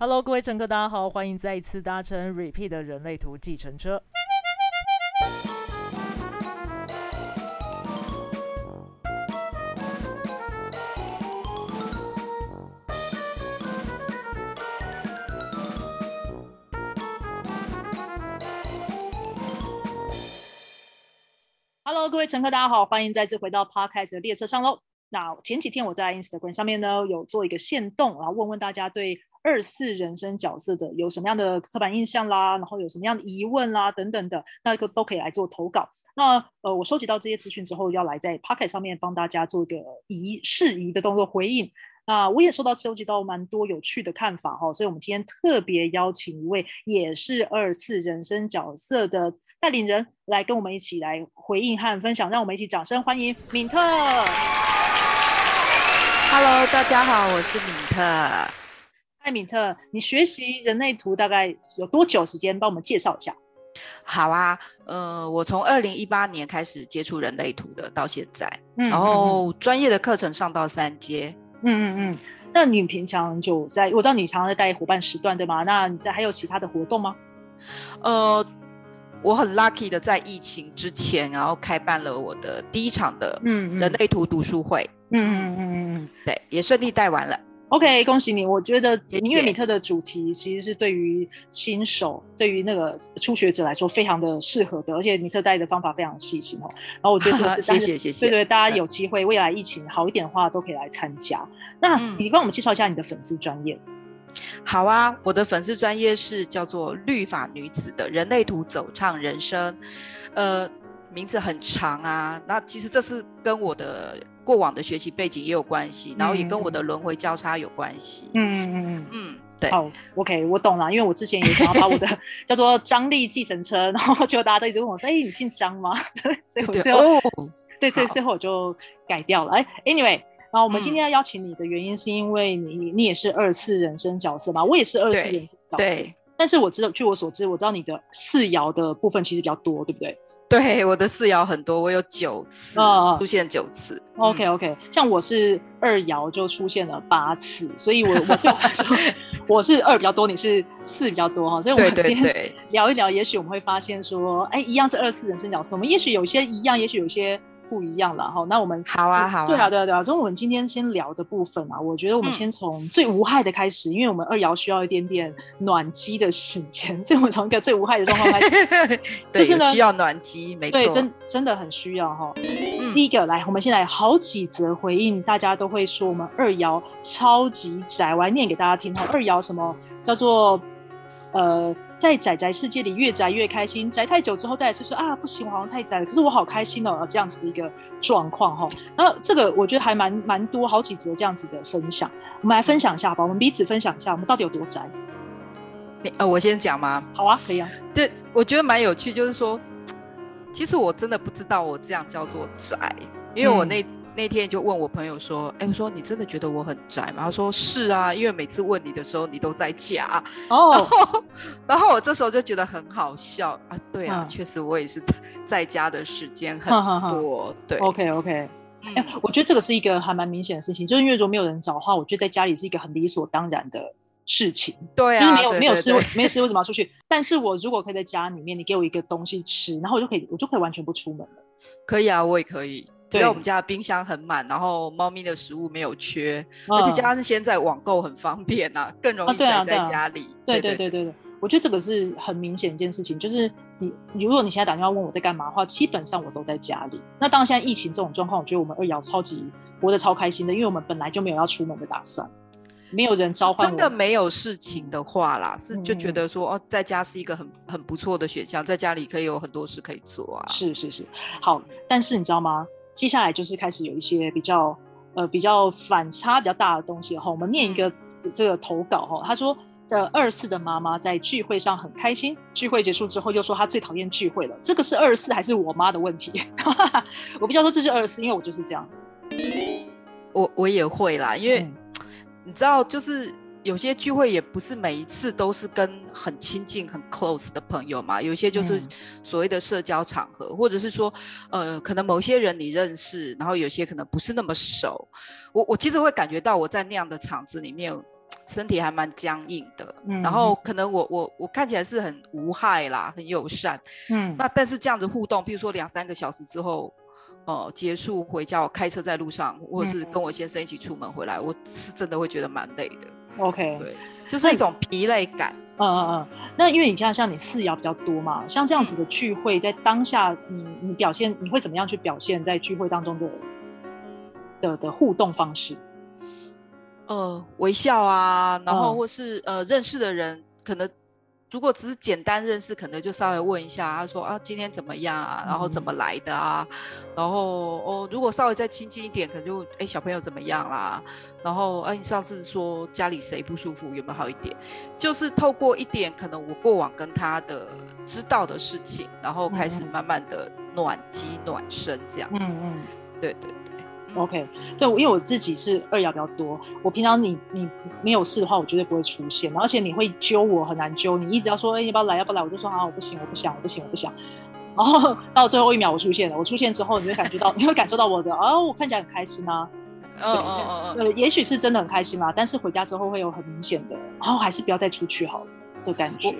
Hello，各位乘客，大家好，欢迎再一次搭乘 Repeat 的人类图计程车。Hello，各位乘客，大家好，欢迎再次回到 Podcast 的列车上喽。那前几天我在 Instagram 上面呢有做一个限动，然后问问大家对二四人生角色的有什么样的刻板印象啦，然后有什么样的疑问啦等等的，那个都可以来做投稿。那呃，我收集到这些资讯之后，要来在 Pocket 上面帮大家做一个疑适宜的动作回应。那我也收到收集到蛮多有趣的看法哈，所以我们今天特别邀请一位也是二四人生角色的带领人来跟我们一起来回应和分享，让我们一起掌声欢迎敏特。Hello，大家好，我是敏特。嗨，敏特，你学习人类图大概有多久时间？帮我们介绍一下。好啊，呃，我从二零一八年开始接触人类图的，到现在，然后专业的课程上到三阶。嗯嗯嗯。那你平常就在，我知道你常常在带伙伴时段，对吗？那你在还有其他的活动吗？呃，我很 lucky 的在疫情之前，然后开办了我的第一场的嗯人类图读书会。嗯嗯嗯嗯，对，也顺利带完了。OK，恭喜你！我觉得明月米特的主题其实是对于新手、对于那个初学者来说非常的适合的，而且米特带的方法非常细心哦。然后我觉得这个是 谢谢谢谢，对对，大家有机会未来疫情好一点的话，都可以来参加。那你帮我们介绍一下你的粉丝专业。好啊，我的粉丝专业是叫做律法女子的人类图走唱人生，呃，名字很长啊。那其实这是跟我的。过往的学习背景也有关系，然后也跟我的轮回交叉有关系。嗯嗯嗯嗯对。好，OK，我懂了，因为我之前也想要把我的 叫做张力计程车，然后就大家都一直问我说：“哎，你姓张吗？” 对，所以我最后对，所以最后我就改掉了。哎，Anyway，然后我们今天要邀请你的原因是因为你你也是二次人生角色嘛，我也是二次人生角色。对。但是我知道，据我所知，我知道你的四爻的部分其实比较多，对不对？对，我的四爻很多，我有九次出现九次。OK OK，像我是二爻就出现了八次，所以我我就说 我是二比较多，你是四比较多哈。所以我们今天聊一聊，也许我们会发现说，哎，一样是二四人生角色，我们也许有些一样，也许有些。不一样了哈，那我们好啊好，对啊对啊对啊，所以我们今天先聊的部分啊，我觉得我们先从最无害的开始，因为我们二爻需要一点点暖机的时间，所以我们从一个最无害的状况开始，就是呢需要暖机，没错，对，真真的很需要哈。第一个来，我们先来好几则回应，大家都会说我们二爻超级宅，我来念给大家听哈。二爻什么叫做呃？在宅宅世界里越宅越开心，宅太久之后再来说说啊，不行，我好像太宅了。可是我好开心哦，这样子的一个状况哈。那这个我觉得还蛮蛮多，好几则这样子的分享，我们来分享一下吧。我们彼此分享一下，我们到底有多宅？你呃，我先讲吗？好啊，可以啊。对，我觉得蛮有趣，就是说，其实我真的不知道我这样叫做宅，因为我那。那天就问我朋友说：“哎，我说你真的觉得我很宅吗？”他说：“是啊，因为每次问你的时候，你都在家。” 哦，然后我这时候就觉得很好笑啊。对啊，确实我也是在家的时间很多。对，OK OK。哎，我觉得这个是一个还蛮明显的事情，就是因为如果没有人找的话，我觉得在家里是一个很理所当然的事情。对啊，就是没有没有事，没有事为什么要出去？但是我如果可以在家里面，你给我一个东西吃，然后我就可以，我就可以完全不出门了。可以啊，我也可以。只要我们家的冰箱很满，然后猫咪的食物没有缺，而且加上是现在网购很方便呐，更容易宅在家里。对对对对对，我觉得这个是很明显一件事情，就是你如果你现在打电话问我在干嘛的话，基本上我都在家里。那当然现在疫情这种状况，我觉得我们二瑶超级活得超开心的，因为我们本来就没有要出门的打算，没有人召唤。真的没有事情的话啦，是就觉得说哦，在家是一个很很不错的选项，在家里可以有很多事可以做啊。是是是，好，但是你知道吗？接下来就是开始有一些比较呃比较反差比较大的东西哈，我们念一个这个投稿哈，他说的二四的妈妈在聚会上很开心，聚会结束之后又说她最讨厌聚会了，这个是二四还是我妈的问题？我比较说这是二四，因为我就是这样，我我也会啦，因为你知道就是。有些聚会也不是每一次都是跟很亲近、很 close 的朋友嘛，有些就是所谓的社交场合，或者是说，呃，可能某些人你认识，然后有些可能不是那么熟。我我其实会感觉到我在那样的场子里面身体还蛮僵硬的，嗯。然后可能我我我看起来是很无害啦，很友善。嗯。那但是这样子互动，比如说两三个小时之后，哦，结束回家，我开车在路上，或者是嗯。跟我先生一起出门回来，我是真的会觉得蛮累的，，OK，对，就是一种疲累感。嗯嗯嗯，那因为你像像你四爻比较多嘛，像这样子的聚会，在当下你你表现你会怎么样去表现在聚会当中的的的互动方式？呃，微笑啊，然后嗯或是、呃认识的人，可能如果只是简单认识，可能就稍微问一下，他说啊今天怎么样啊，然后怎么来的啊，然后哦如果稍微再亲近一点，可能就哎小朋友怎么样啦，然后哎、你上次说家里谁不舒服，有没有好一点？就是透过一点可能我过往跟他的知道的事情，然后开始慢慢的暖机暖身这样子，嗯嗯。对对对。嗯 OK，对，因为我自己是二爻比较多，我平常你你没有事的话，我绝对不会出现，而且你会揪我很难揪，你一直要说，哎、要不要来，要不要来，我就说啊，我不行，我不想，我不行，我不想。然后 到最后一秒我出现了，我出现之后，你会感觉到，你会感受到我的，哦，我看起来很开心啊，嗯嗯嗯嗯，呃，也许是真的很开心啦，但是回家之后会有很明显的，然后还是不要再出去好了的感觉。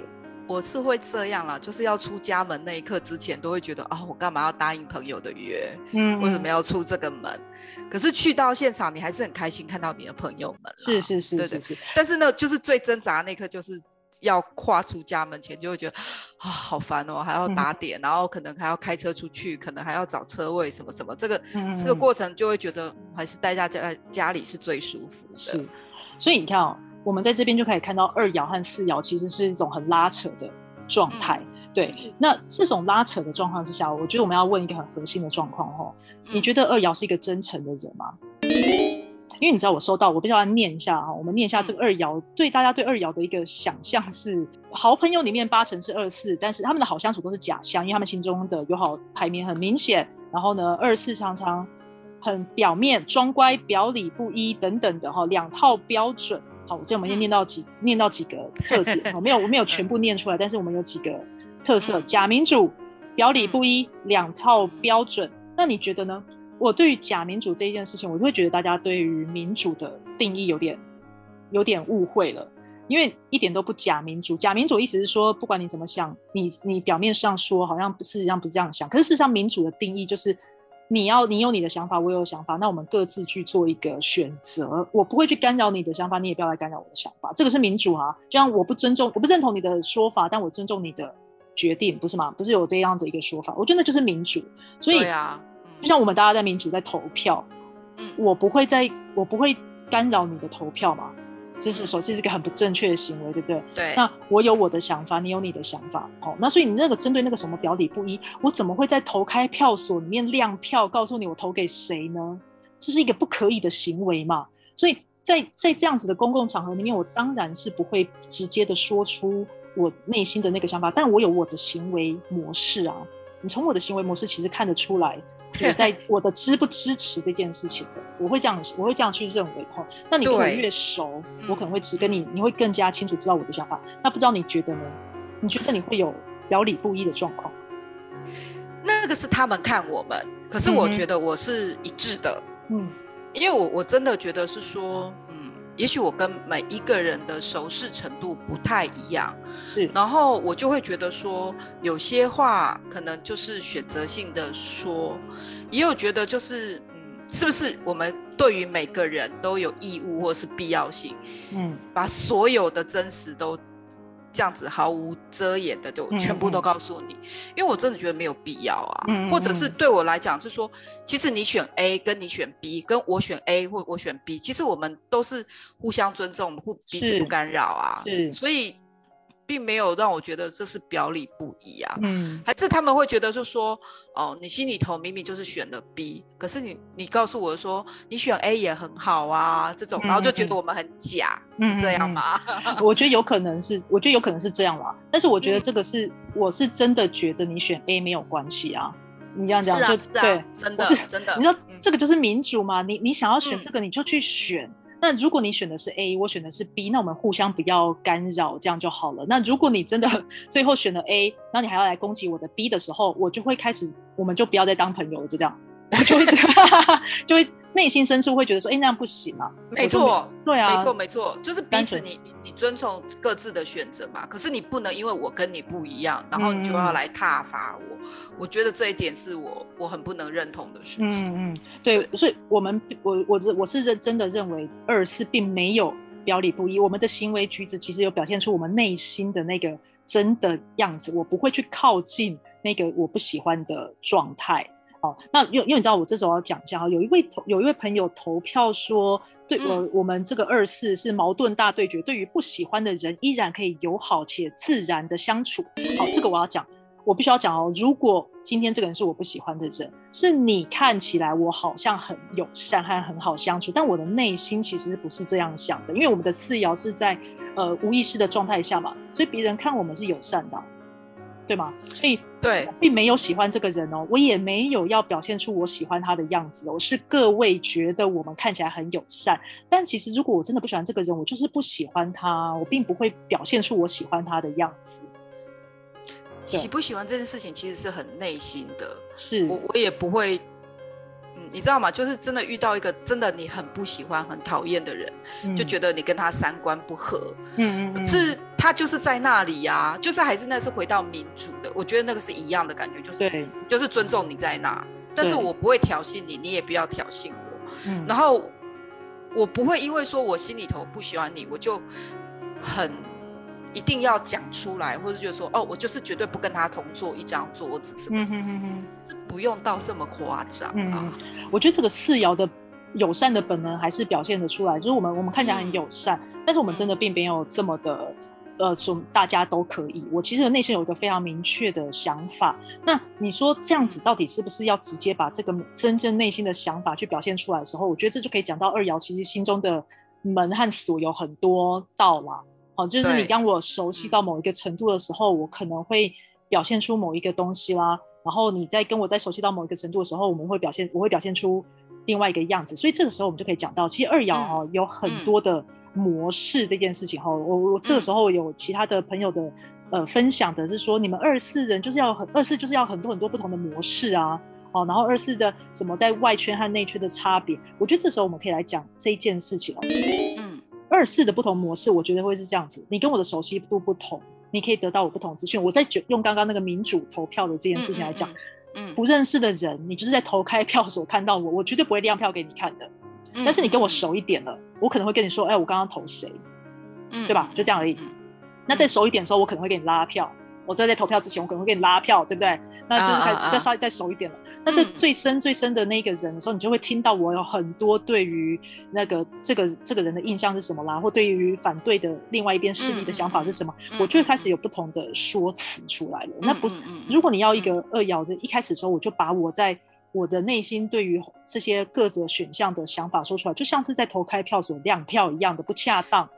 我是会这样啦，就是要出家门那一刻之前，都会觉得啊、我干嘛要答应朋友的约？嗯为什么要出这个门？可是去到现场，你还是很开心看到你的朋友们。是是是对对是是，但是呢，就是最挣扎的那一刻，就是要跨出家门前，就会觉得啊，好烦哦，还要嗯打点，然后可能还要开车出去，可能还要找车位什么什么，这个、嗯这个过程就会觉得还是待在家家里是最舒服的。是，所以你看哦，我们在这边就可以看到二爻和四爻其实是一种很拉扯的状态。对，那这种拉扯的状况之下，我觉得我们要问一个很核心的状况哦，你嗯觉得二爻是一个真诚的人吗？因为你知道我收到，我必须要念一下啊，我们念一下这个二爻，对大家对二爻的一个想象是，好朋友里面八成是二四，但是他们的好相处都是假象，因为他们心中的友好排名很明显。然后呢，二四常常很表面装乖、表里不一等等的哈，两套标准。好，这我们先念到几、念到几个特点，我没有我没有全部念出来，但是我们有几个特色：嗯假民主、表里不一、两套标准。那你觉得呢？我对于假民主这一件事情，我就会觉得大家对于民主的定义有点有点误会了，因为一点都不假民主。假民主意思是说，不管你怎么想，你你表面上说好像事实上不是这样想，可是事实上民主的定义就是你要你有你的想法，我有想法，那我们各自去做一个选择。我不会去干扰你的想法，你也不要来干扰我的想法，这个是民主啊。就像我不尊重，我不认同你的说法，但我尊重你的决定，不是吗？不是有这样的一个说法？我觉得那就是民主。所以对啊，就像我们大家在民主在投票，嗯我不会在，我不会干扰你的投票嘛。这是首先是一个很不正确的行为，对不对？对，那我有我的想法，你有你的想法，好、那所以你那个针对那个什么表里不一，我怎么会在投开票所里面亮票，告诉你我投给谁呢？这是一个不可以的行为嘛。所以在在这样子的公共场合里面，我当然是不会直接的说出我内心的那个想法，但我有我的行为模式啊。你从我的行为模式其实看得出来，我在 我的支不支持这件事情的，我会这样，我会这样去认为哈。那你跟我越熟，我可能嗯会只跟你，你会更加清楚知道我的想法。那不知道你觉得呢？你觉得你会有表里不一的状况？那个是他们看我们，可是我觉得我是一致的，嗯因为我我真的觉得是说，嗯，也许我跟每一个人的熟识程度不太一样，是，然后我就会觉得说，有些话可能就是选择性的说，也有觉得就是，嗯，是不是我们对于每个人都有义务或是必要性，嗯。把所有的真实都这样子毫无遮掩的就嗯全部都嗯。告诉你，因为我真的觉得没有必要啊，或者是嗯。对我来讲，就是说，其实你选 A 跟你选 B，跟我选 A 或我选 B，其实我们都是互相尊重，互彼此不干扰啊，是，所以并没有让我觉得这是表里不一啊。嗯还是他们会觉得就说，哦，你心里头明明就是选了 B，可是你你告诉我说你选 A 也很好啊，这种，然后就觉得我们很假，嗯是这样吗？我觉得有可能是，我觉得有可能是这样啦。但是我觉得嗯这个是，我是真的觉得你选 A 没有关系啊。你这样讲就是对啊，，真的是真的，你知道嗯这个就是民主嘛？你你想要选嗯这个，你就去选。那如果你选的是 A，我选的是 B，那我们互相不要干扰，这样就好了。那如果你真的 最后选了 A，然后你还要来攻击我的 B 的时候，我就会开始，我们就不要再当朋友了，就这样。我 就会这样，就会内心深处会觉得说，哎，那样不行啊。没错，对啊，没错，没错，就是彼此你你你尊重各自的选择嘛。可是你不能因为我跟你不一样，然后你就要来挞伐我。我觉得这一点是我我很不能认同的事情。嗯嗯，对，所以我们我我我是认真的认为二是并没有表里不一，我们的行为举止其实有表现出我们内心的那个真的样子。我不会去靠近那个我不喜欢的状态。哦，那因因为你知道我这时候要讲一下哈，有一位投有一位朋友投票说，对我我们这个二四是矛盾大对决，对于不喜欢的人依然可以友好且自然的相处。好，这个我要讲，我必须要讲哦。如果今天这个人是我不喜欢的人，是你看起来我好像很友善和很好相处，但我的内心其实不是这样想的，因为我们的四爻是在呃无意识的状态下嘛，所以别人看我们是友善的。对吗？所以对，并没有喜欢这个人哦，我也没有要表现出我喜欢他的样子。我是各位觉得我们看起来很友善，但其实如果我真的不喜欢这个人，我就是不喜欢他，我并不会表现出我喜欢他的样子。喜不喜欢这件事情其实是很内心的，是我我也不会。你知道吗？就是真的遇到一个真的你很不喜欢、很讨厌的人，就觉得你跟他三观不合。嗯嗯，是他就是在那里呀，就是还是那是回到民主的，我觉得那个是一样的感觉，就是，就是尊重你在那，但是我不会挑衅你，你也不要挑衅我。嗯，然后我不会因为说我心里头不喜欢你，我就很。一定要讲出来，或者觉得说，哦，我就是绝对不跟他同坐一张桌子，什么什么，是不用到这么夸张啊。我觉得这个四爻的友善的本能还是表现得出来，就是我们我们看起来很友善，但是我们真的并没有这么的，呃，说大家都可以。我其实内心有一个非常明确的想法。那你说这样子到底是不是要直接把这个真正内心的想法去表现出来的时候，我觉得这就可以讲到二爻其实心中的门和锁有很多道啦。哦，就是你当我熟悉到某一个程度的时候，我可能会表现出某一个东西啦。然后你在跟我在熟悉到某一个程度的时候，我们会表现，我会表现出另外一个样子。所以这个时候我们就可以讲到，其实二爻哈有很多的模式这件事情哈。我我这个时候有其他的朋友的呃分享的是说，你们二四人就是要很二四就是要很多很多不同的模式啊。哦，然后二四的什么在外圈和内圈的差别，我觉得这时候我们可以来讲这一件事情哦。二四的不同模式，我觉得会是这样子。你跟我的熟悉度不同，你可以得到我不同资讯。我在用刚刚那个民主投票的这件事情来讲，嗯，不认识的人，你就是在投开票所看到我，我绝对不会亮票给你看的。但是你跟我熟一点了，我可能会跟你说，哎，我刚刚投谁，嗯，对吧？就这样而已。那再熟一点的时候，我可能会给你拉票。我在在投票之前，我可能会给你拉票，对不对？那就是再再稍微再熟一点了。那这最深最深的那个人的时候，你就会听到我有很多对于那个这个这个人的印象是什么啦，或对于反对的另外一边势力的想法是什么，我就会开始有不同的说辞出来了。那不是，如果你要一个二爻的，一开始的时候我就把我在我的内心对于这些各个选项的想法说出来，就像是在投开票所亮票一样的不恰当。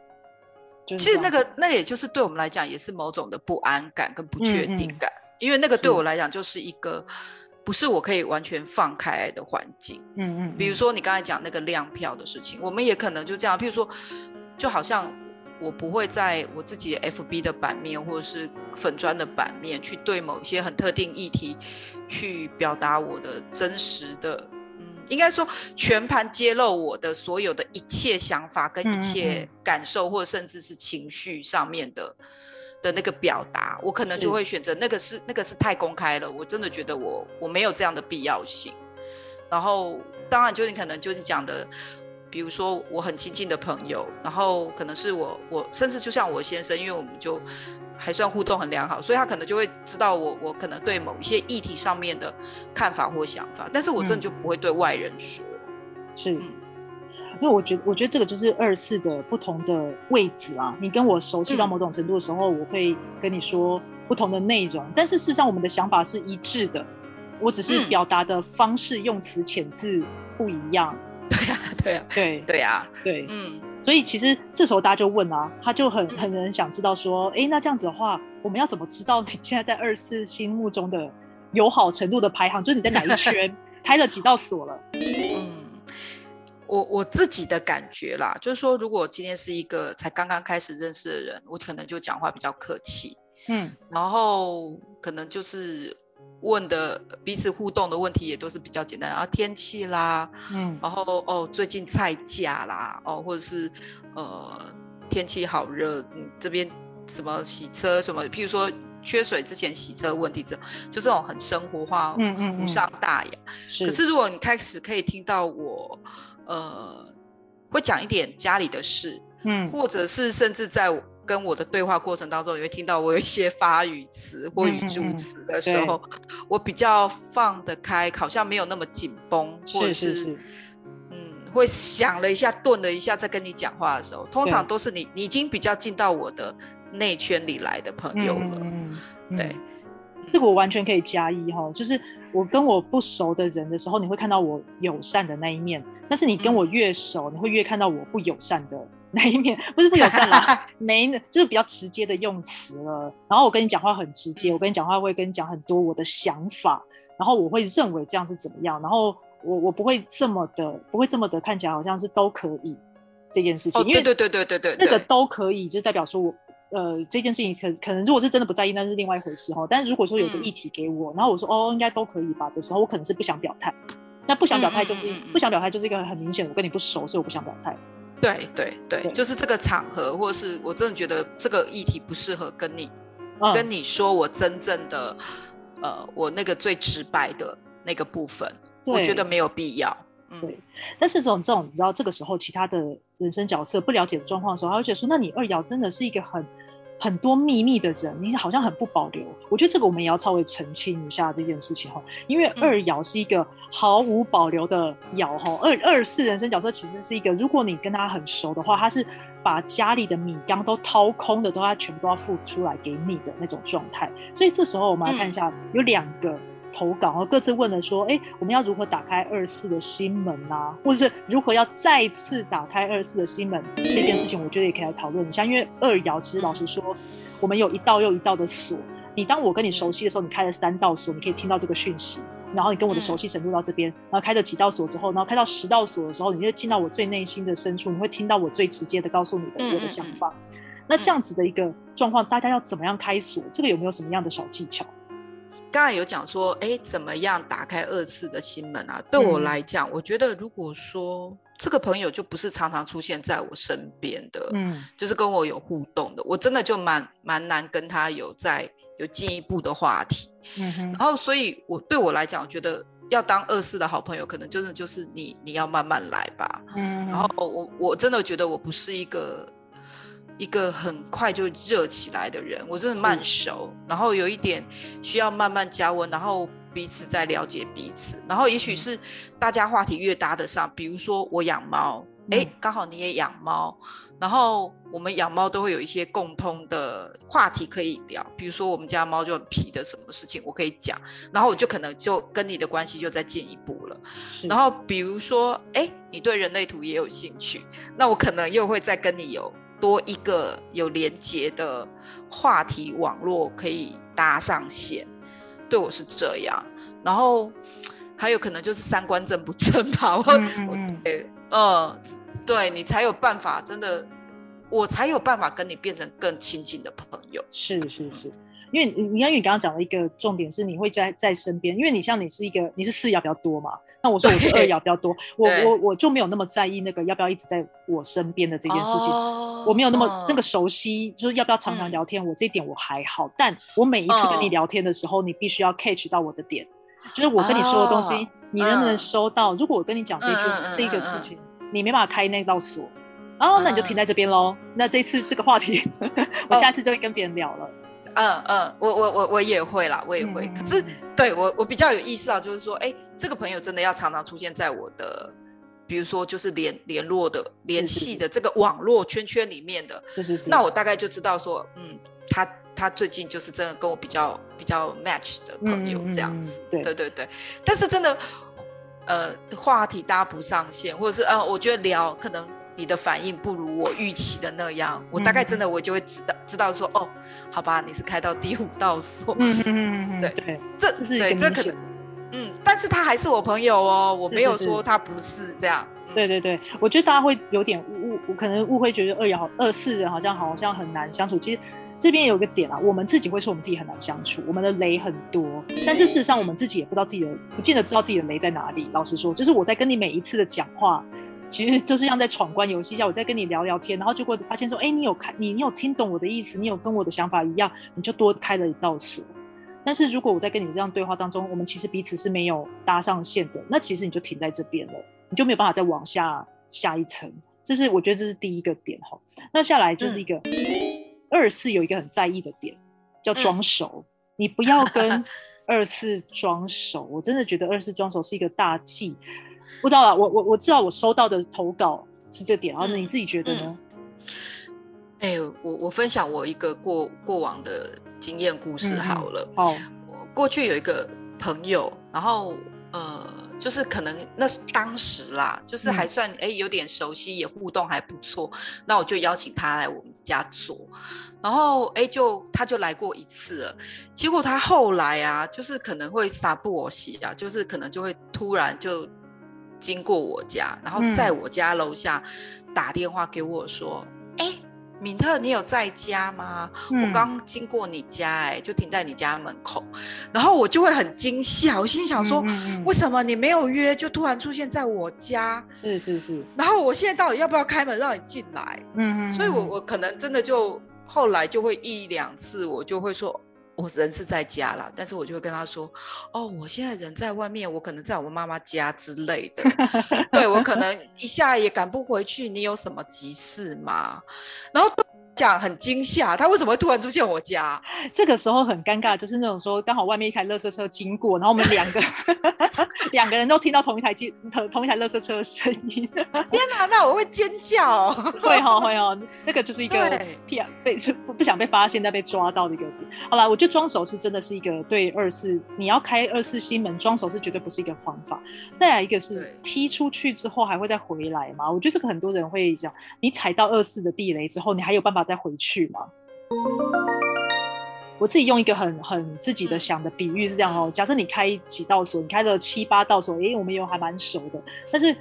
其实那个，那也就是对我们来讲，也是某种的不安感跟不确定感，因为那个对我来讲，就是一个不是我可以完全放开的环境。嗯嗯。比如说你刚才讲那个亮票的事情，我们也可能就这样。譬如说，就好像我不会在我自己 FB 的版面或者是粉砖的版面去对某一些很特定议题去表达我的真实的。应该说，全盘揭露我的所有的一切想法跟一切感受，或者甚至是情绪上面的的那个表达，我可能就会选择那个是那个是太公开了，我真的觉得我我没有这样的必要性。然后，当然，就你可能就你讲的，比如说我很亲近的朋友，然后可能是我我甚至就像我先生，因为我们就。还算互动很良好，所以他可能就会知道我我可能对某一些议题上面的看法或想法，但是我真的就不会对外人说。是，因为我觉得我觉得这个就是二四的不同的位置啊。你跟我熟悉到某种程度的时候，我会跟你说不同的内容，但是事实上我们的想法是一致的，我只是表达的方式、用词、遣字不一样。对啊，对啊，对。对啊，对，嗯。所以其实这时候大家就问啊，他就很很很想知道说，哎，那这样子的话，我们要怎么知道你现在在二四心目中的友好程度的排行？就是你在哪一圈 开了几道锁了？嗯，我我自己的感觉啦，就是说，如果今天是一个才刚刚开始认识的人，我可能就讲话比较客气，嗯，然后可能就是问的彼此互动的问题也都是比较简单，然后天气啦，嗯，然后哦最近菜价啦，哦或者是呃天气好热，嗯这边什么洗车什么，譬如说缺水之前洗车问题，这就这种很生活化，嗯嗯无伤大雅。可是如果你开始可以听到我呃会讲一点家里的事，嗯，或者是甚至在。跟我的对话过程当中，你会听到我有一些发语词或语助词的时候，我比较放得开，好像没有那么紧绷，或者是嗯，会想了一下，顿了一下，再跟你讲话的时候，通常都是你，你已经比较进到我的内圈里来的朋友了。对，这个我完全可以加一哈，就是我跟我不熟的人的时候，你会看到我友善的那一面，但是你跟我越熟，你会越看到我不友善的。那一面不是不友善啦，没，就是比较直接的用词了。然后我跟你讲话很直接，我跟你讲话会跟你讲很多我的想法，然后我会认为这样是怎么样，然后我我不会这么的，不会这么的看起来好像是都可以这件事情。因为对对对对对对，那个都可以就代表说我呃这件事情可可能如果是真的不在意，那是另外一回事哈。但是如果说有个议题给我，然后我说哦应该都可以吧的时候，我可能是不想表态。那不想表态就是不想表态就是一个很明显我跟你不熟，所以我不想表态。对对对，就是这个场合，或者是我真的觉得这个议题不适合跟你跟你说我真正的呃，我那个最直白的那个部分，我觉得没有必要。对，但是这种这种，你知道，这个时候其他的人生角色不了解的状况的时候，他会觉得说，那你二爻真的是一个很。很多秘密的人，你好像很不保留。我觉得这个我们也要稍微澄清一下这件事情哈，因为二爻是一个毫无保留的爻哈。二二四人生角色其实是一个，如果你跟他很熟的话，他是把家里的米缸都掏空的，都要全部都要付出来给你的那种状态。所以这时候我们来看一下，有两个。投稿，然后各自问了说：“哎，我们要如何打开二四的心门啊？或者是如何要再次打开二四的心门这件事情，我觉得也可以来讨论一下。因为二爻其实老实说，我们有一道又一道的锁。你当我跟你熟悉的时候，你开了三道锁，你可以听到这个讯息。然后你跟我的熟悉程度到这边，然后开了几道锁之后，然后开到十道锁的时候，你就进到我最内心的深处，你会听到我最直接的告诉你的我的想法。那这样子的一个状况，大家要怎么样开锁？这个有没有什么样的小技巧？”刚才有讲说，哎，怎么样打开二次的心门啊？对我来讲，我觉得如果说这个朋友就不是常常出现在我身边的，嗯，就是跟我有互动的，我真的就蛮蛮难跟他有在有进一步的话题。嗯哼。然后，所以我对我来讲，我觉得要当二次的好朋友，可能真的就是你你要慢慢来吧。嗯。然后我我真的觉得我不是一个。一个很快就热起来的人，我真的慢熟，然后有一点需要慢慢加温，然后彼此在了解彼此，然后也许是大家话题越搭得上，比如说我养猫，哎，刚好你也养猫，然后我们养猫都会有一些共通的话题可以聊，比如说我们家猫就很皮的什么事情我可以讲，然后我就可能就跟你的关系就再进一步了，然后比如说哎，你对人类图也有兴趣，那我可能又会再跟你有。多一个有连接的话题网络可以搭上线，对我是这样。然后还有可能就是三观正不正吧？我嗯，对你才有办法，真的，我才有办法跟你变成更亲近的朋友。是是是。因为你，你看，你刚刚讲的一个重点是，你会在在身边。因为你像你是一个，你是四爻比较多嘛，那我说我是二爻比较多，我我我就没有那么在意那个要不要一直在我身边的这件事情，我没有那么那个熟悉，就是要不要常常聊天，我这一点我还好。但我每一次跟你聊天的时候，你必须要 catch 到我的点，就是我跟你说的东西，你能不能收到？如果我跟你讲这句这一个事情，你没办法开那道锁，哦，那你就停在这边喽。那这次这个话题，我下次就会跟别人聊了。嗯嗯，我我我我也会啦，我也会。可是对我我比较有意思啊，就是说，哎，这个朋友真的要常常出现在我的，比如说就是联联络的联系的这个网络圈圈里面的。是是是。那我大概就知道说，嗯，他他最近就是真的跟我比较比较 match 的朋友这样子。对对对对。但是真的，呃，话题搭不上线，或者是呃，我觉得聊可能。你的反应不如我预期的那样，我大概真的我就会知道知道说哦，好吧，你是开到第五道锁，嗯嗯嗯对对，这对这可能，嗯，但是他还是我朋友哦，我没有说他不是这样，对对对，我觉得大家会有点误误，可能误会觉得二爻二四人好像好像很难相处，其实这边有个点啊，我们自己会说我们自己很难相处，我们的雷很多，但是事实上我们自己也不知道自己的，不见得知道自己的雷在哪里。老实说，就是我在跟你每一次的讲话，其实就是像在闯关游戏一样，我在跟你聊聊天，然后结果发现说，哎，你有看，你你有听懂我的意思，你有跟我的想法一样，你就多开了一道锁。但是如果我在跟你这样对话当中，我们其实彼此是没有搭上线的，那其实你就停在这边了，你就没有办法再往下下一层。这是我觉得这是第一个点哈。那下来就是一个。二四有一个很在意的点，叫装熟。你不要跟 二四装熟，我真的觉得二四装熟是一个大忌。不知道啊，我我我知道我收到的投稿是这点，然后你自己觉得呢？哎，我我分享我一个过过往的经验故事好了。哦，我过去有一个朋友，然后呃。就是可能那是当时啦，就是还算哎有点熟悉，也互动还不错。那我就邀请他来我们家做，然后哎就他就来过一次了。结果他后来啊，就是可能会撒布我洗啊，就是可能就会突然就经过我家，然后在我家楼下打电话给我说，哎。敏特，你有在家吗？我刚经过你家，哎，就停在你家门口，然后我就会很惊吓，我心想说，为什么你没有约，就突然出现在我家？是是是。然后我现在到底要不要开门让你进来？嗯嗯。所以我我可能真的就后来就会一两次，我就会说。我人是在家了，但是我就会跟他说：“哦，我现在人在外面，我可能在我妈妈家之类的。对我可能一下也赶不回去，你有什么急事吗？”然后。讲很惊吓，他为什么会突然出现我家？这个时候很尴尬，就是那种说刚好外面一台垃圾车经过，然后我们两个 两个人都听到同一台机同同一台垃圾车的声音。天哪，那我会尖叫，会哈会哈，那个就是一个骗被不不想被发现但被抓到的一个点。好了，我觉得装手是真的是一个对二四，你要开二四心门装手是绝对不是一个方法。再来一个是踢出去之后还会再回来嘛？我觉得这个很多人会讲，你踩到二四的地雷之后，你还有办法。再回去嘛？我自己用一个很很自己的想的比喻是这样哦。假设你开几道锁，你开了七八道锁，因为我们有还蛮熟的。但是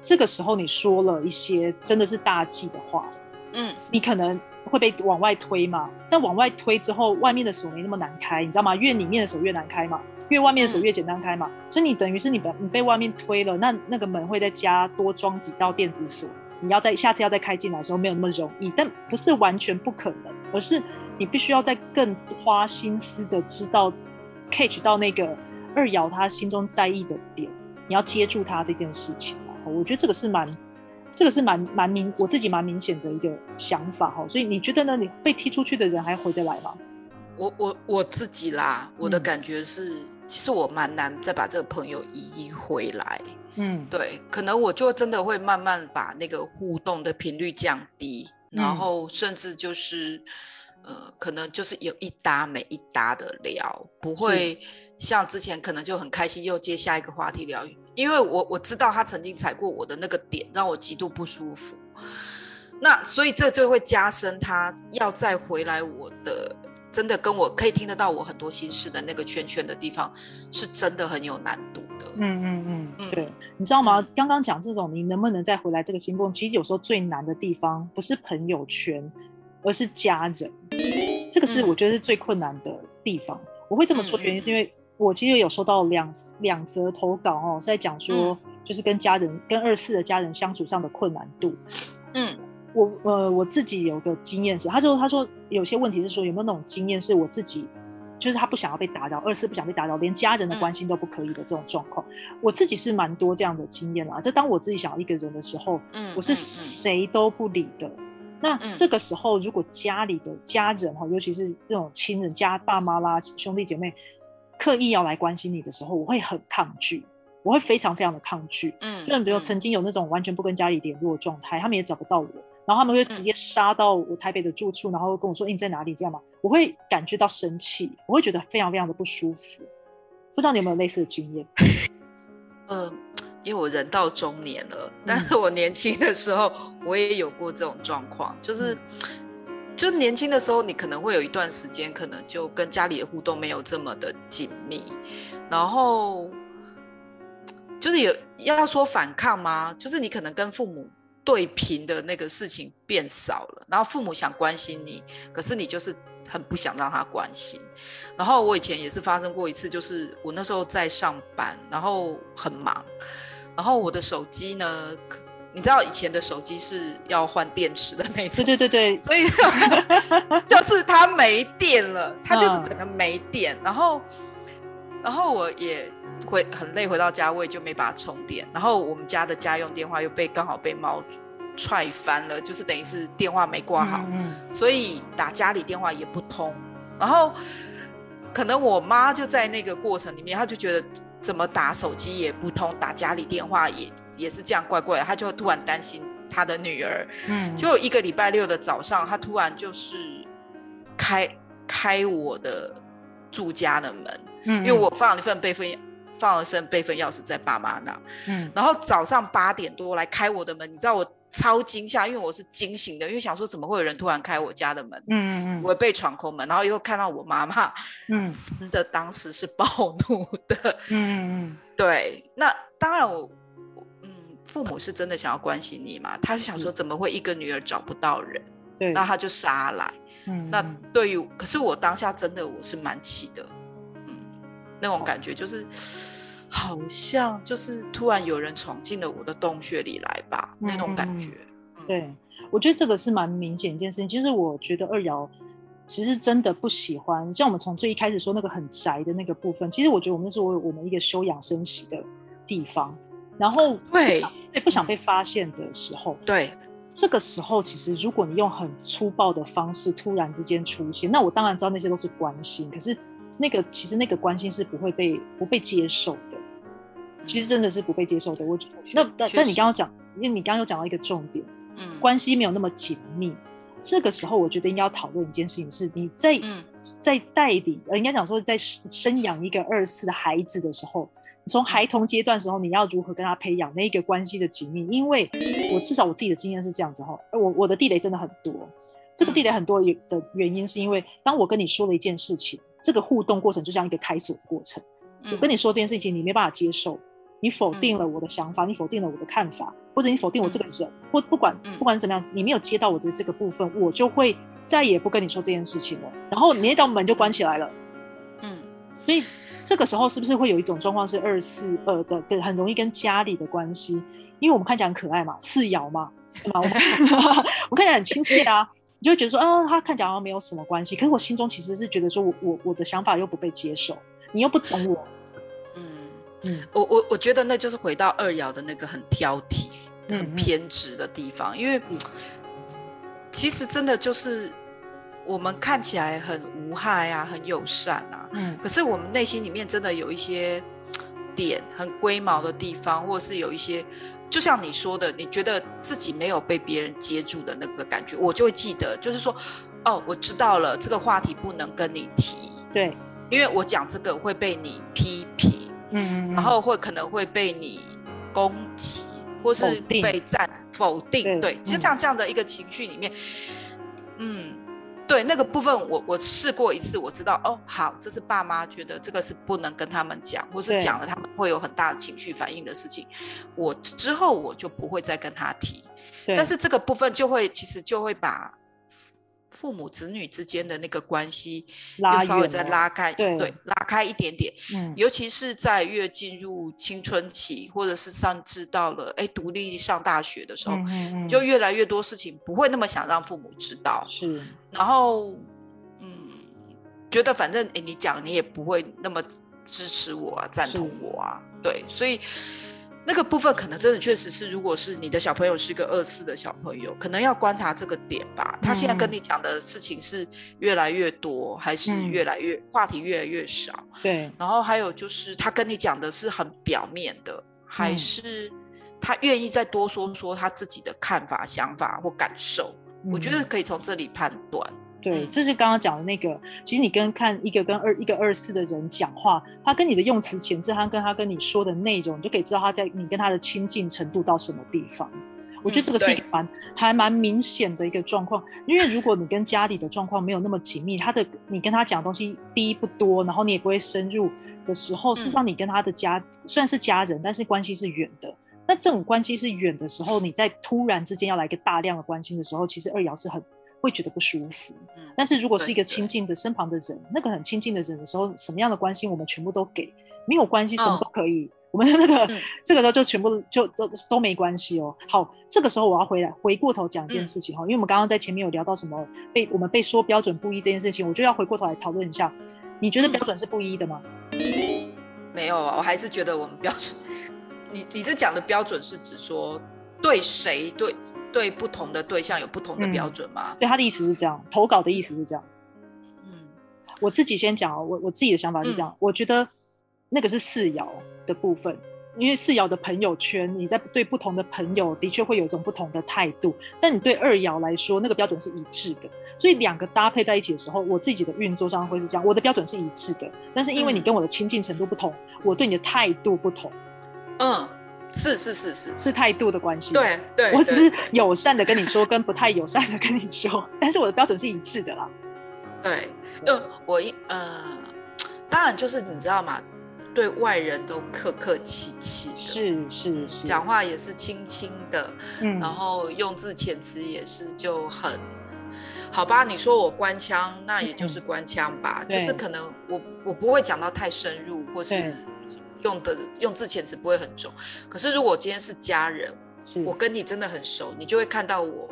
这个时候你说了一些真的是大忌的话，嗯，你可能会被往外推嘛。但往外推之后，外面的锁没那么难开，你知道吗？越里面的锁越难开嘛，越外面的锁越简单开嘛。所以你等于是你被你被外面推了，那那个门会再加多装几道电子锁。你要在下次要再开进来的时候没有那么容易，但不是完全不可能，而是你必须要在更花心思的知道 catch 到那个二爻他心中在意的点，你要接住他这件事情我觉得这个是蛮，这个是蛮蛮明我自己蛮明显的一个想法哈。所以你觉得呢？你被踢出去的人还回得来吗？我我我自己啦，我的感觉是，其实我蛮难再把这个朋友移回来。嗯，对，可能我就真的会慢慢把那个互动的频率降低，然后甚至就是，呃，可能就是有一搭没一搭的聊，不会像之前可能就很开心又接下一个话题聊，因为我我知道他曾经踩过我的那个点，让我极度不舒服，那所以这就会加深他要再回来我的。真的跟我可以听得到我很多心事的那个圈圈的地方，是真的很有难度的。嗯嗯嗯，对，你知道吗？刚刚讲这种你能不能再回来这个心动，其实有时候最难的地方不是朋友圈，而是家人。这个是我觉得是最困难的地方。我会这么说，原因是因为我其实有收到两两则投稿哦，是在讲说就是跟家人跟二四的家人相处上的困难度。嗯。我呃，我自己有个经验是，他说他说有些问题是说有没有那种经验是我自己，就是他不想要被打扰，二是不想被打扰，连家人的关心都不可以的这种状况，我自己是蛮多这样的经验啦。就当我自己想要一个人的时候，嗯，我是谁都不理的。那这个时候，如果家里的家人哈，尤其是这种亲人家爸妈啦、兄弟姐妹，刻意要来关心你的时候，我会很抗拒，我会非常非常的抗拒。嗯，就比如曾经有那种完全不跟家里联络的状态，他们也找不到我。然后他们会直接杀到我台北的住处，然后跟我说：“你在哪里？”这样吗？我会感觉到生气，我会觉得非常非常的不舒服。不知道你有没有类似的经验？嗯，因为我人到中年了，但是我年轻的时候我也有过这种状况，就是就年轻的时候，你可能会有一段时间，可能就跟家里的互动没有这么的紧密，然后就是有要说反抗吗？就是你可能跟父母。对平的那个事情变少了，然后父母想关心你，可是你就是很不想让他关心。然后我以前也是发生过一次，就是我那时候在上班，然后很忙，然后我的手机呢，你知道以前的手机是要换电池的那种，对对对对，所以就是它没电了，它就是整个没电，然后然后我也。会很累，回到家我也就没把它充电。然后我们家的家用电话又被刚好被猫踹翻了，就是等于是电话没挂好，所以打家里电话也不通。然后可能我妈就在那个过程里面，她就觉得怎么打手机也不通，打家里电话也也是这样怪怪的，她就突然担心她的女儿。嗯，就一个礼拜六的早上，她突然就是开开我的住家的门，嗯，因为我放了一份备份。放了一份备份钥匙在爸妈那，嗯，然后早上八点多来开我的门，你知道我超惊吓，因为我是惊醒的，因为想说怎么会有人突然开我家的门，嗯嗯我被闯空门，然后又看到我妈妈，嗯，真的当时是暴怒的，嗯嗯对，那当然我，嗯，父母是真的想要关心你嘛，他就想说怎么会一个女儿找不到人，对，那他就杀来，嗯，那对于，可是我当下真的我是蛮气的，嗯，那种感觉就是。好像就是突然有人闯进了我的洞穴里来吧，那种感觉。对，我觉得这个是蛮明显一件事情。其实我觉得二瑶其实真的不喜欢，像我们从最一开始说那个很宅的那个部分，其实我觉得我们是我我们一个休养生息的地方。然后对，对，不想被发现的时候，对，这个时候其实如果你用很粗暴的方式突然之间出现，那我当然知道那些都是关心，可是那个其实那个关心是不会被不被接受的。其实真的是不被接受的。我那但但你刚刚讲，因为你刚刚又讲到一个重点，嗯，关系没有那么紧密。这个时候，我觉得应该要讨论一件事情，是你在在代理，呃，应该讲说在生养一个二次的孩子的时候，从孩童阶段时候，你要如何跟他培养那个关系的紧密？因为我至少我自己的经验是这样子哈，我我的地雷真的很多。这个地雷很多的原因是因为，当我跟你说了一件事情，这个互动过程就像一个开锁的过程。我跟你说这件事情，你没办法接受。你否定了我的想法，你否定了我的看法，或者你否定我这个人，或不管不管怎么样，你没有接到我的这个部分，我就会再也不跟你说这件事情了。然后你那道门就关起来了。嗯，所以这个时候是不是会有一种状况是二四二的，对，很容易跟家里的关系，因为我们看起来很可爱嘛，四爻嘛，对吗？我 看起来很亲切啊，你就会觉得说，啊，他看起来好像没有什么关系，可是我心中其实是觉得说我我我的想法又不被接受，你又不懂我。嗯嗯，我我我觉得那就是回到二爻的那个很挑剔、很偏执的地方，因为其实真的就是我们看起来很无害啊，很友善啊，嗯，可是我们内心里面真的有一些 点很龟毛的地方，或者是有一些，就像你说的，你觉得自己没有被别人接住的那个感觉，我就会记得，就是说，哦，我知道了，这个话题不能跟你提，对，因为我讲这个会被你批评。嗯，然后会可能会被你攻击，或是被赞否定，对，就像这样的一个情绪里面，嗯，对，那个部分我我试过一次，我知道哦，好，这是爸妈觉得这个是不能跟他们讲，或是讲了他们会有很大的情绪反应的事情，我之后我就不会再跟他提，但是这个部分就会其实就会把。父母子女之间的那个关系又稍微再拉开，对，拉开一点点。嗯，尤其是在越进入青春期，或者是上至到了哎独立上大学的时候，就越来越多事情不会那么想让父母知道。是，然后嗯，觉得反正哎你讲你也不会那么支持我啊，赞同我啊，对，所以。那个部分可能真的确实是，如果是你的小朋友是一个二四的小朋友，可能要观察这个点吧。他现在跟你讲的事情是越来越多，还是越来越话题越来越少？对。然后还有就是他跟你讲的是很表面的，还是他愿意再多说说他自己的看法、想法或感受？我觉得可以从这里判断。对，这是刚刚讲的那个。其实你跟看一个跟二一个二四的人讲话，他跟你的用词遣字，他跟他跟你说的内容，你就可以知道他在你跟他的亲近程度到什么地方。我觉得这个是一个蛮还蛮明显的一个状况。因为如果你跟家里的状况没有那么紧密，他的你跟他讲东西第一不多，然后你也不会深入的时候，事实上你跟他的家虽然是家人，但是关系是远的。那这种关系是远的时候，你在突然之间要来一个大量的关心的时候，其实二爻是很会觉得不舒服。嗯但是如果是一个对亲近的身旁的人，那个很亲近的人的时候，什么样的关心我们全部都给，没有关系，什么都可以。我们的那个、嗯这个时候就全部就都都没关系哦。好，这个时候我要回来回过头讲一件嗯事情哈、因为我们刚刚在前面有聊到什么被我们被说标准不一这件事情，我就要回过头来讨论一下，你觉得嗯标准是不一的吗？没有啊，我还是觉得我们标准，你你是讲的标准是指说对谁对对不同的对象有不同的嗯。标准吗？对，他的意思是这样，投稿的意思是这样。嗯。我自己先讲哦，我我自己的想法是这样，我觉得那个是四爻的部分，因为四爻的朋友圈，你在对不同的朋友的确会有一种不同的态度，但你对二爻来说，那个标准是一致的，所以两个搭配在一起的时候，我自己的运作上会是这样，我的标准是一致的，但是因为你嗯。跟我的亲近程度不同，我对你的态度不同，嗯，是是是是是态度的关系。。对对，我只是友善的跟你说，跟不太友善的跟你说，但是我的标准是一致的啦。对，呃，我一呃，当然就是你知道吗？对外人都客客气气的，是是嗯是，讲话也是轻轻的，嗯，然后用字遣词也是就很。好吧，你说我官腔，那也就是官腔吧，就是可能我我不会讲到太深入，或是用的用字遣词不会很重。可是如果今天是家人，是我跟你真的很熟，你就会看到我，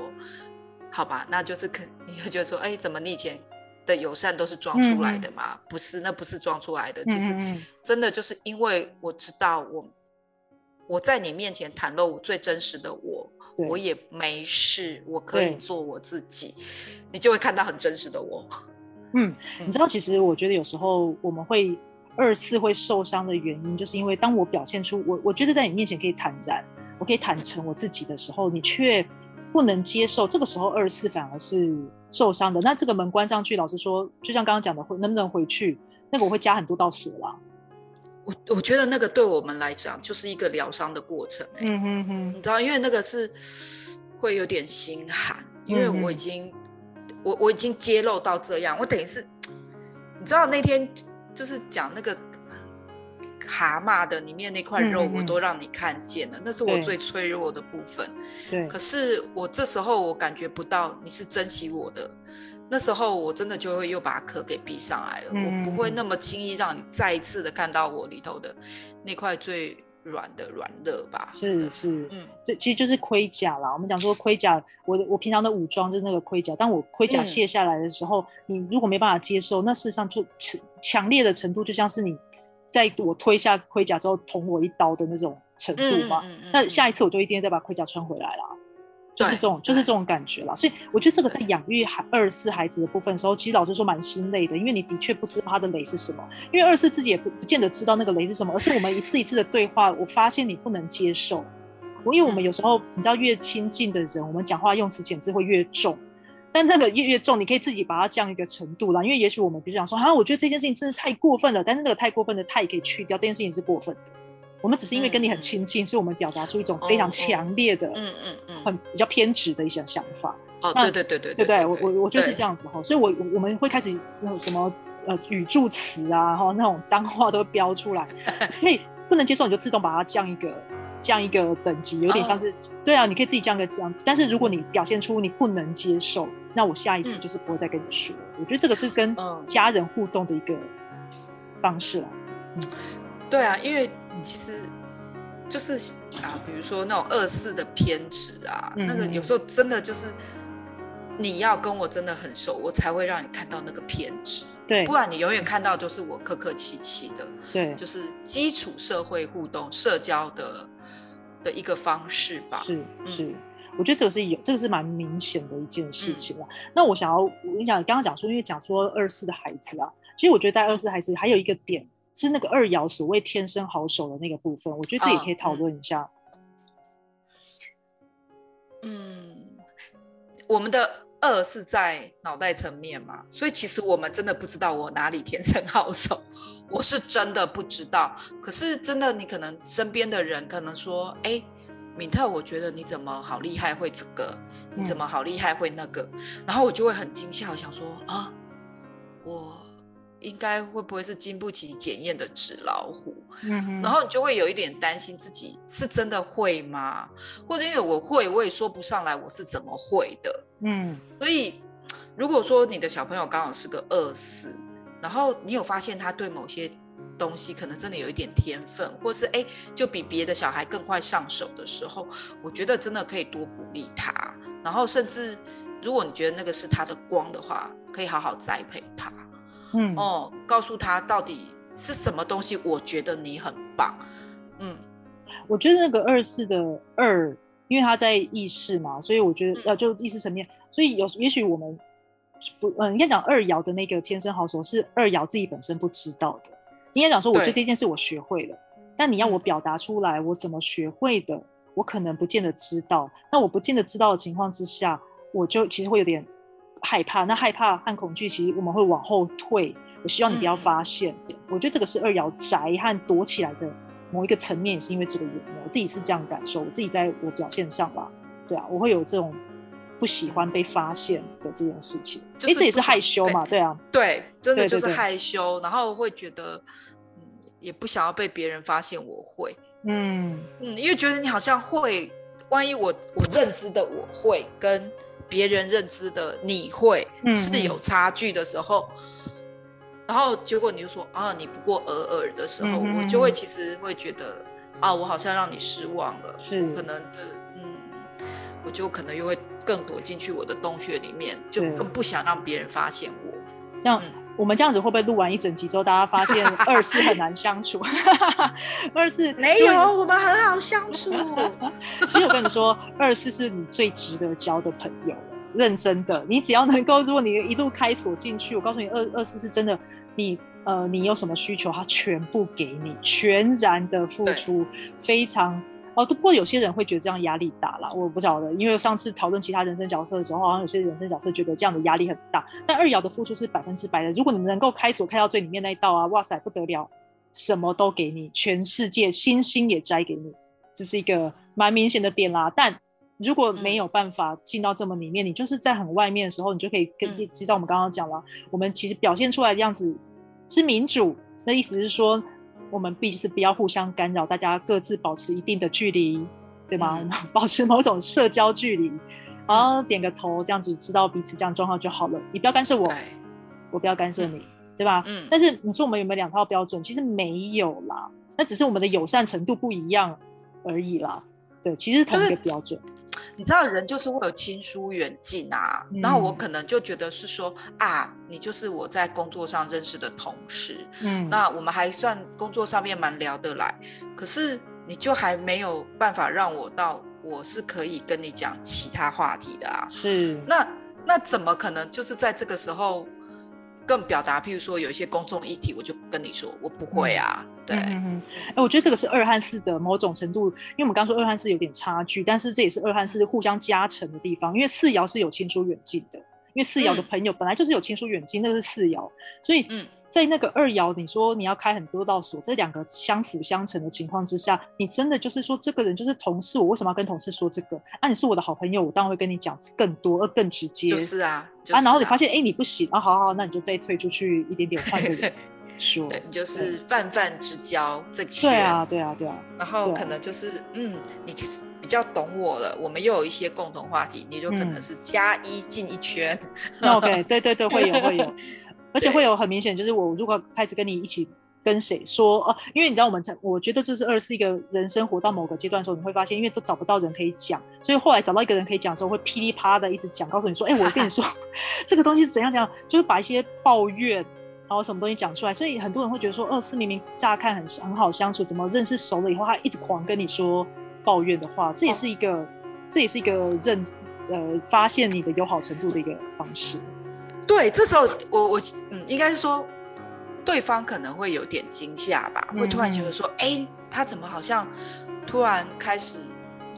好吧，那就是可你会觉得说，哎，怎么你以前的友善都是装出来的嘛？不是，那不是装出来的，其实真的就是因为我知道我我在你面前袒露我最真实的我，我也没事，我可以做我自己，你就会看到很真实的我。嗯，你知道，其实我觉得有时候我们会二次会受伤的原因，就是因为当我表现出我，我觉得在你面前可以坦然，我可以坦诚我自己的时候，你却不能接受，这个时候二次反而是受伤的。那这个门关上去，老实说，就像刚刚讲的，会能不能回去，那个我会加很多道锁啦。我我觉得那个对我们来讲就是一个疗伤的过程、欸，嗯哼哼，你知道，因为那个是会有点心寒，因为嗯嗯我已经、我我已经揭露到这样，我等于是，你知道那天就是讲那个蛤蟆的里面那块肉，我都让你看见了，那是我最脆弱的部分。对。可，是我这时候我感觉不到你是珍惜我的，那时候我真的就会又把壳给闭上来了，我不会那么轻易让你再一次的看到我里头的那块最软的软的吧。是是，嗯，这其实就是盔甲啦。我们讲说盔甲，我的我平常的武装就是那个盔甲，当我盔甲嗯卸下来的时候，你如果没办法接受，那事实上就强强烈的程度，就像是你在我推下盔甲之后捅我一刀的那种程度嘛。嗯嗯嗯那下一次我就一定再把盔甲穿回来啦。就是这种，就是这种感觉啦。所以我觉得这个在养育孩二四孩子的部分的时候，其实老实说蛮心累的，因为你的确不知道他的雷是什么，因为二四自己也不不见得知道那个雷是什么，而是我们一次一次的对话，我发现你不能接受。我因为我们有时候你知道，越亲近的人，我们讲话用词简直会越重，但那个越越重，你可以自己把它降一个程度啦。因为也许我们比如讲说，啊，我觉得这件事情真的太过分了，但是那个太过分的太可以去掉，这件事情是过分的。我们只是因为跟你很亲近，所以我们表达出一种非常强烈的、嗯嗯嗯，很比较偏执的一些想法。哦，那对对对对对不对？我我我就是这样子哈，所以我我我们会开始那种什么呃语助词啊，哈那种脏话都会标出来，所以不能接受你就自动把它降一个降一个等级，有点像是、对啊，你可以自己降个降，但是如果你表现出你不能接受，那我下一次嗯。就是不会再跟你说。我觉得这个是跟嗯。家人互动的一个方式啦。对啊，因为其实就是啊，比如说那种二四的偏执啊，那个有时候真的就是你要跟我真的很熟，我才会让你看到那个偏执，对。不然你永远看到就是我客客气气的，对，就是基础社会互动、社交的的一个方式吧。是嗯。是，我觉得这个是有，这个是蛮明显的一件事嗯情了。那我想要，我跟你讲，刚刚讲说，因为讲说二四的孩子啊，其实我觉得在二四孩子还有一个点是那个二爻所谓天生好手的那个部分，我觉得这也嗯可以讨嗯论一下。嗯，我们的二是在脑袋层面嘛，所以其实我们真的不知道我哪里天生好手，我是真的不知道。可是真的，你可能身边的人可能说，哎，敏特，我觉得你怎么好厉害会这个，你怎么好厉害会那个，然后我就会很惊吓，我想说啊，我应该会不会是经不起检验的纸老虎？嗯然后你就会有一点担心自己是真的会吗？或者因为我会，我也说不上来我是怎么会的。嗯所以如果说你的小朋友刚好是个二四，然后你有发现他对某些东西可能真的有一点天分，或是哎就比别的小孩更快上手的时候，我觉得真的可以多鼓励他，然后甚至如果你觉得那个是他的光的话，可以好好栽培他。嗯哦，告诉他到底是什么东西，我觉得你很棒。嗯，我觉得那个二四的二，因为他在意识嘛，所以我觉得嗯呃，就意识层面，所以有也许我们不，嗯、应该讲二爻的那个天生好手是二爻自己本身不知道的。应该讲说，我对这件事我学会了，但你要我嗯表达出来，我怎么学会的，我可能不见得知道。那我不见得知道的情况之下，我就其实会有点害怕。那害怕和恐惧，其实我们会往后退。我希望你不要嗯发现。我觉得这个是二爻宅和躲起来的某一个层面，也是因为这个原因。我自己是这样感受，我自己在我表现上吧，对啊，我会有这种不喜欢被发现的这件事情。哎、这也是害羞嘛，对啊，对，真的就是害羞，然后会觉得，嗯，也不想要被别人发现我会，嗯嗯，因为觉得你好像会，万一我我认知的我会跟别人认知的你会嗯是有差距的时候，然后结果你就说啊，你不过尔尔的时候，嗯我就会其实会觉得啊，我好像让你失望了，是。可能的，嗯，我就可能又会更躲进去我的洞穴里面，就更不想让别人发现我。这样、嗯我们这样子会不会录完一整集之后，大家发现 二四很难相处？二四没有，我们很好相处。其实我跟你说，二四是你最值得交的朋友了，认真的。你只要能够，如果你一路开锁进去，我告诉你，二二四是真的，你呃，你有什么需求，他全部给你，全然的付出，非常。哦，不过有些人会觉得这样压力大啦，我不晓得，因为上次讨论其他人生角色的时候，好像有些人生角色觉得这样的压力很大。但二爻的付出是百分之百的，如果你们能够开锁开到最里面那一道啊，哇塞，不得了，什么都给你，全世界星星也摘给你，这是一个蛮明显的点啦。但如果没有办法进到这么里面，你就是在很外面的时候，你就可以跟嗯知道我们刚刚讲了，我们其实表现出来的样子是民主，那意思是说，我们必是不要互相干扰，大家各自保持一定的距离，对吗？嗯 保持某种社交距离，然后点个头，这样子知道彼此这样状况就好了。你不要干涉我，我不要干涉你，对吧？嗯但是你说我们有没有两套标准？其实没有啦，那只是我们的友善程度不一样而已啦。对，其实是同一个标准。你知道人就是会有亲疏远近啊，然后我可能就觉得是说啊，你就是我在工作上认识的同事，嗯，那我们还算工作上面蛮聊得来，可是你就还没有办法让我到我是可以跟你讲其他话题的啊，是。那那怎么可能就是在这个时候更表达？譬如说有一些公众议题，我就跟你说我不会啊，对，嗯嗯嗯，哎、我觉得这个是二和四的某种程度，因为我们刚说二和四有点差距，但是这也是二和四互相加成的地方。因为四爻是有亲疏远近的，因为四爻的嗯朋友本来就是有亲疏远近，那个是四爻，所以嗯在那个二爻，你说你要开很多道锁，这两个相辅相成的情况之下，你真的就是说这个人就是同事，我为什么要跟同事说这个？啊，你是我的好朋友，我当然会跟你讲更多，而更直接。就是啊，就啊，然后你发现哎、诶你不行啊，好好好，那你就被退出去一点点，换个人 说。对，你就是泛泛之交这圈，对啊，对啊，对啊。然后可能就是嗯，你比较懂我了，我们又有一些共同话题，你就可能嗯是加一进一圈，那 OK，对对对，会有会有，而且会有很明显，就是我如果开始跟你一起跟谁说哦、因为你知道我们才，我觉得这是二是一个人生活到某个阶段的时候，你会发现，因为都找不到人可以讲，所以后来找到一个人可以讲的时候，会噼里啪啦的一直讲，告诉你说，哎、我跟你说 这个东西是怎样怎样，就是把一些抱怨。然后什么东西讲出来，所以很多人会觉得说，二四明明乍看很很好相处，怎么认识熟了以后，他一直狂跟你说抱怨的话，这也是一个，这也是一个认呃发现你的友好程度的一个方式。对，这时候我我嗯，应该是说对方可能会有点惊吓吧，会突然觉得说，哎、他怎么好像突然开始。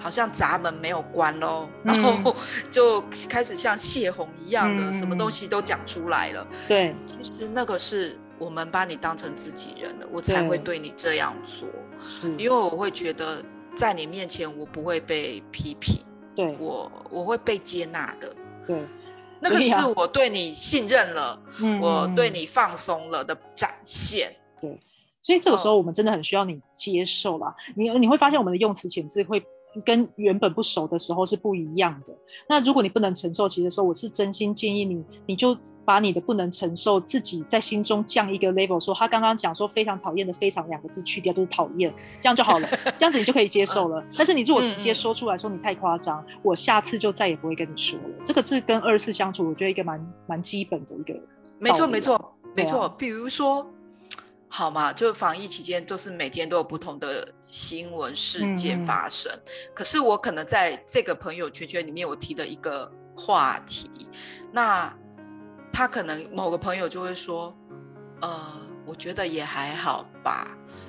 好像闸门没有关喽，然后就开始像泄洪一样的，嗯什么东西都讲出来了。对，其实那个是我们把你当成自己人了，我才会对你这样做，是，因为我会觉得在你面前我不会被批评，对。我我会被接纳的。对，那个是我对你信任了，嗯我对你放松了的展现。对。所以这个时候我们真的很需要你接受啦。你你会发现我们的用词遣字会跟原本不熟的时候是不一样的。那如果你不能承受，其实说我是真心建议你，你就把你的不能承受自己在心中降一个 level，说他刚刚讲说非常讨厌的非常两个字去掉，就是讨厌，这样就好了，这样子你就可以接受了。但是你如果直接说出来说你太夸张，我下次就再也不会跟你说了。这个是跟二次相处，我觉得一个蛮蛮基本的一个。没错，没错，没错。比如说，好嘛，就防疫期间都是每天都有不同的新闻事嗯件嗯。发生，可是我可能在这个朋友圈圈里面，我提的一个话题，那他可能某个朋友就会说，呃，我觉得也还好吧，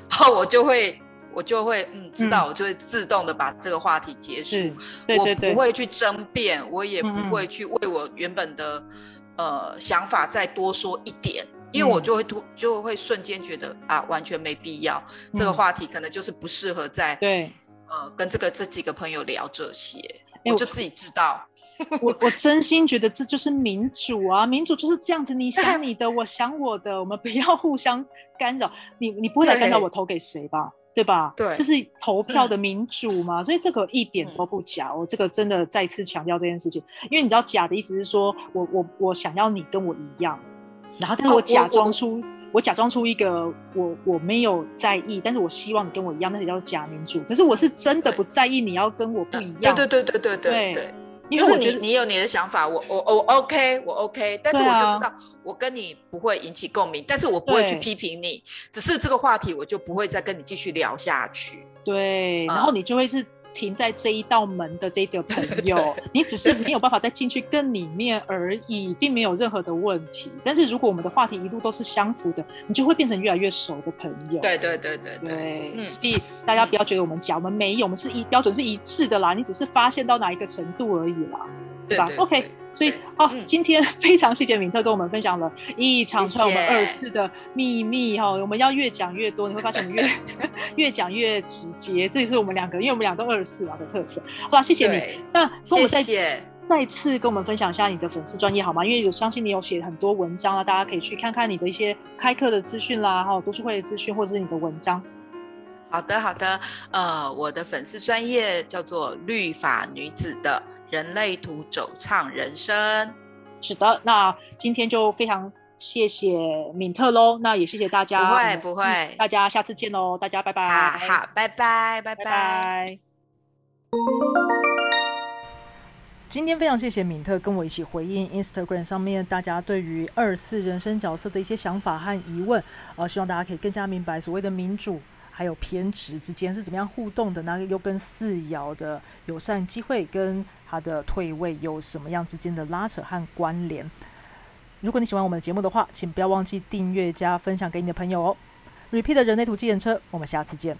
然后我就会。我就会嗯知道，嗯。我就会自动的把这个话题结束。对对对，我不会去争辩，我也不会去为我原本的呃想法再多说一点，因为我嗯就会突就会瞬间觉得啊，完全没必要。这个嗯话题可能就是不适合在对。呃跟这个这几个朋友聊这些，哎我就自己知道。我我真心觉得这就是民主啊，民主就是这样子，你想你的，我想我的，我们不要互相干扰。你你不会来干扰我投给谁吧？对吧？对这是投票的民主嘛，所以这个一点嗯都不假。我这个真的再次强调这件事情，因为你知道假的意思是说我我我想要你跟我一样，然后，但是我假装出，我假装出一个我我没有在意，但是我希望你跟我一样，那是叫假民主。可是我是真的不在意，你要跟我不一样。对对对对对对对，就是你，你有你的想法，我我我 OK，我 OK。但是我就知道，我跟你不会引起共鸣，但是我不会去批评你，只是这个话题我就不会再跟你继续聊下去。对，然后你就会是。停在这一道门的这个朋友，你只是没有办法再进去更里面而已，并没有任何的问题。但是如果我们的话题一路都是相符的，你就会变成越来越熟的朋友。对对对对对，对，嗯所以大家不要觉得我们假，我们没有，我们是一标准是一致的啦，你只是发现到哪一个程度而已啦。吧对吧？OK，对所以对好，嗯今天 非常谢谢敏特跟我们分享了一长串我们二四的秘密哈，我们要越讲越多，你会发现我们越 越讲越直接，这也是我们两个，因为我们俩都二四啊的特色。好啦，谢谢你。那跟我再谢。再次跟我们分享一下你的粉丝专业好吗？因为有相信你有写很多文章啊，大家可以去看看你的一些开课的资讯啦，还有读书会的资讯，或者是你的文章。好的好的，呃，我的粉丝专业叫做律法女子的人类图走唱人生。是的，那今天就非常谢谢敏特喽，那也谢谢大家，不会不会嗯大家下次见喽，大家拜拜，好好，拜拜拜拜拜。拜。今天非常谢谢敏特跟我一起回应 Instagram 上面大家对于二次人生角色的一些想法和疑问，呃，希望大家可以更加明白所谓的民主还有偏执之间是怎么样互动的，那又跟四爻的友善机会跟他的退位有什么样之间的拉扯和关联。如果你喜欢我们的节目的话，请不要忘记订阅加分享给你的朋友哦。Repeat 的人类图纪人车，我们下次见。